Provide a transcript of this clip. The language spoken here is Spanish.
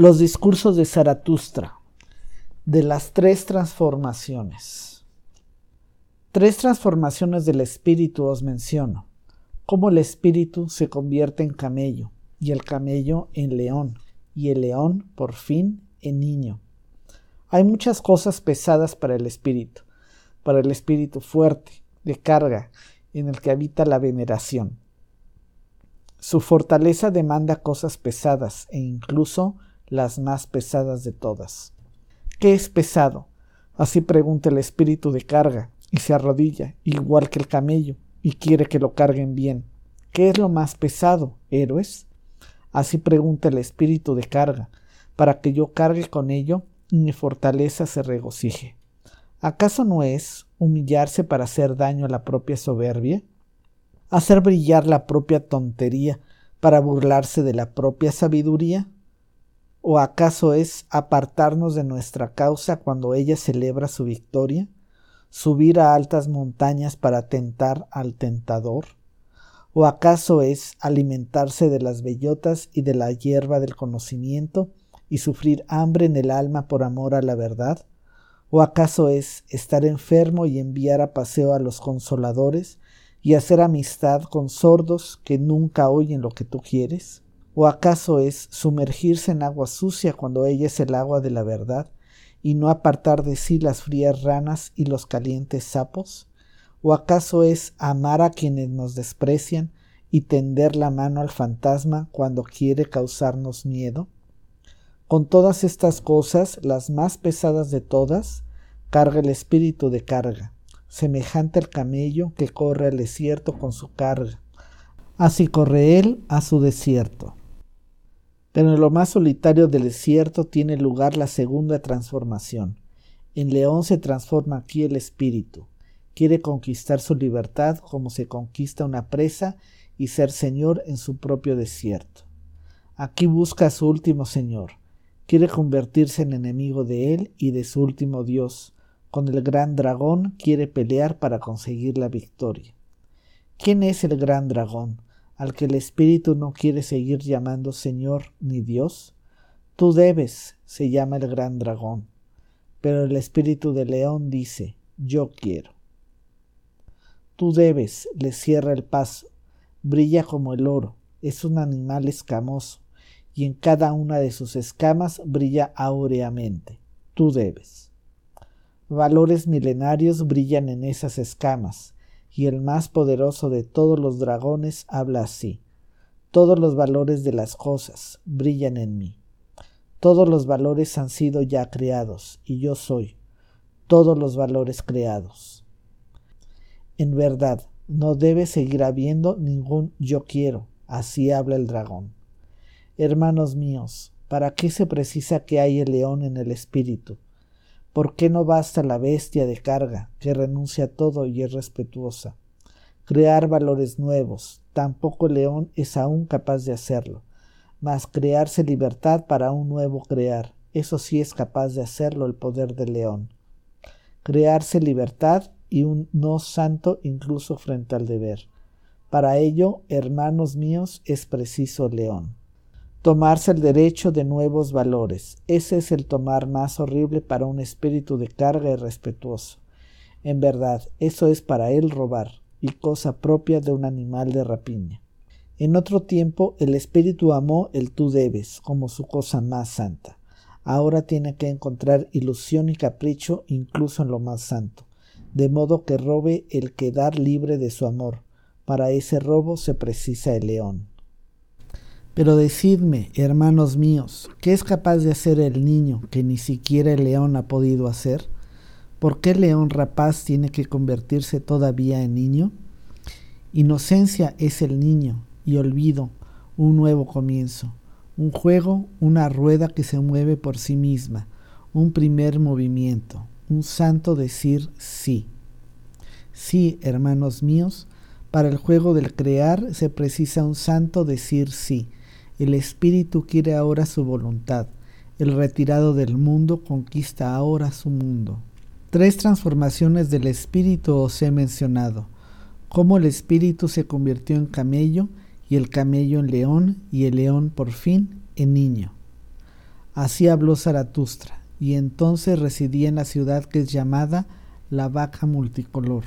Los discursos de Zaratustra, de las tres transformaciones. Tres transformaciones del espíritu os menciono, cómo el espíritu se convierte en camello, y el camello en león, y el león, por fin, en niño. Hay muchas cosas pesadas para el espíritu, para el espíritu fuerte, de carga, en el que habita la veneración. Su fortaleza demanda cosas pesadas e incluso las más pesadas de todas. ¿Qué es pesado? Así pregunta el espíritu de carga, y se arrodilla, igual que el camello, y quiere que lo carguen bien. ¿Qué es lo más pesado, héroes? Así pregunta el espíritu de carga, para que yo cargue con ello y mi fortaleza se regocije. ¿Acaso no es humillarse para hacer daño a la propia soberbia? ¿Hacer brillar la propia tontería para burlarse de la propia sabiduría? ¿O acaso es apartarnos de nuestra causa cuando ella celebra su victoria? ¿Subir a altas montañas para tentar al tentador? ¿O acaso es alimentarse de las bellotas y de la hierba del conocimiento y sufrir hambre en el alma por amor a la verdad? ¿O acaso es estar enfermo y enviar a paseo a los consoladores y hacer amistad con sordos que nunca oyen lo que tú quieres? ¿O acaso es sumergirse en agua sucia cuando ella es el agua de la verdad, y no apartar de sí las frías ranas y los calientes sapos? ¿O acaso es amar a quienes nos desprecian y tender la mano al fantasma cuando quiere causarnos miedo? Con todas estas cosas, las más pesadas de todas, carga el espíritu de carga, semejante al camello que corre al desierto con su carga. Así corre él a su desierto. Pero en lo más solitario del desierto tiene lugar la segunda transformación. En león se transforma aquí el espíritu. Quiere conquistar su libertad como se conquista una presa y ser señor en su propio desierto. Aquí busca a su último señor. Quiere convertirse en enemigo de él y de su último dios. Con el gran dragón quiere pelear para conseguir la victoria. ¿Quién es el gran dragón? Al que el Espíritu no quiere seguir llamando Señor ni Dios? Tú debes, se llama el gran dragón, pero el Espíritu de León dice, yo quiero. Tú debes, le cierra el paso, brilla como el oro, es un animal escamoso, y en cada una de sus escamas brilla áureamente. Tú debes. Valores milenarios brillan en esas escamas, y el más poderoso de todos los dragones habla así. Todos los valores de las cosas brillan en mí. Todos los valores han sido ya creados, y yo soy todos los valores creados. En verdad, no debe seguir habiendo ningún yo quiero, así habla el dragón. Hermanos míos, ¿para qué se precisa que haya el león en el espíritu? ¿Por qué no basta la bestia de carga, que renuncia a todo y es respetuosa? Crear valores nuevos, tampoco el león es aún capaz de hacerlo, mas crearse libertad para un nuevo crear, eso sí es capaz de hacerlo el poder del león. Crearse libertad y un no santo incluso frente al deber. Para ello, hermanos míos, es preciso león tomarse el derecho de nuevos valores. Ese es el tomar más horrible para un espíritu de carga y respetuoso. En verdad, eso es para él robar, y cosa propia de un animal de rapiña. En otro tiempo el espíritu amó el tú debes como su cosa más santa. Ahora tiene que encontrar ilusión y capricho incluso en lo más santo, de modo que robe el quedar libre de su amor. Para ese robo se precisa el león. Pero decidme, hermanos míos, ¿qué es capaz de hacer el niño que ni siquiera el león ha podido hacer? ¿Por qué el león rapaz tiene que convertirse todavía en niño? Inocencia es el niño y olvido un nuevo comienzo, un juego, una rueda que se mueve por sí misma, un primer movimiento, un santo decir sí. Sí, hermanos míos, para el juego del crear se precisa un santo decir sí el espíritu quiere ahora su voluntad. El retirado del mundo conquista ahora su mundo. Tres transformaciones del espíritu os he mencionado. Cómo el espíritu se convirtió en camello y el camello en león y el león por fin en niño. Así habló Zaratustra, y entonces residía en la ciudad que es llamada la vaca multicolor.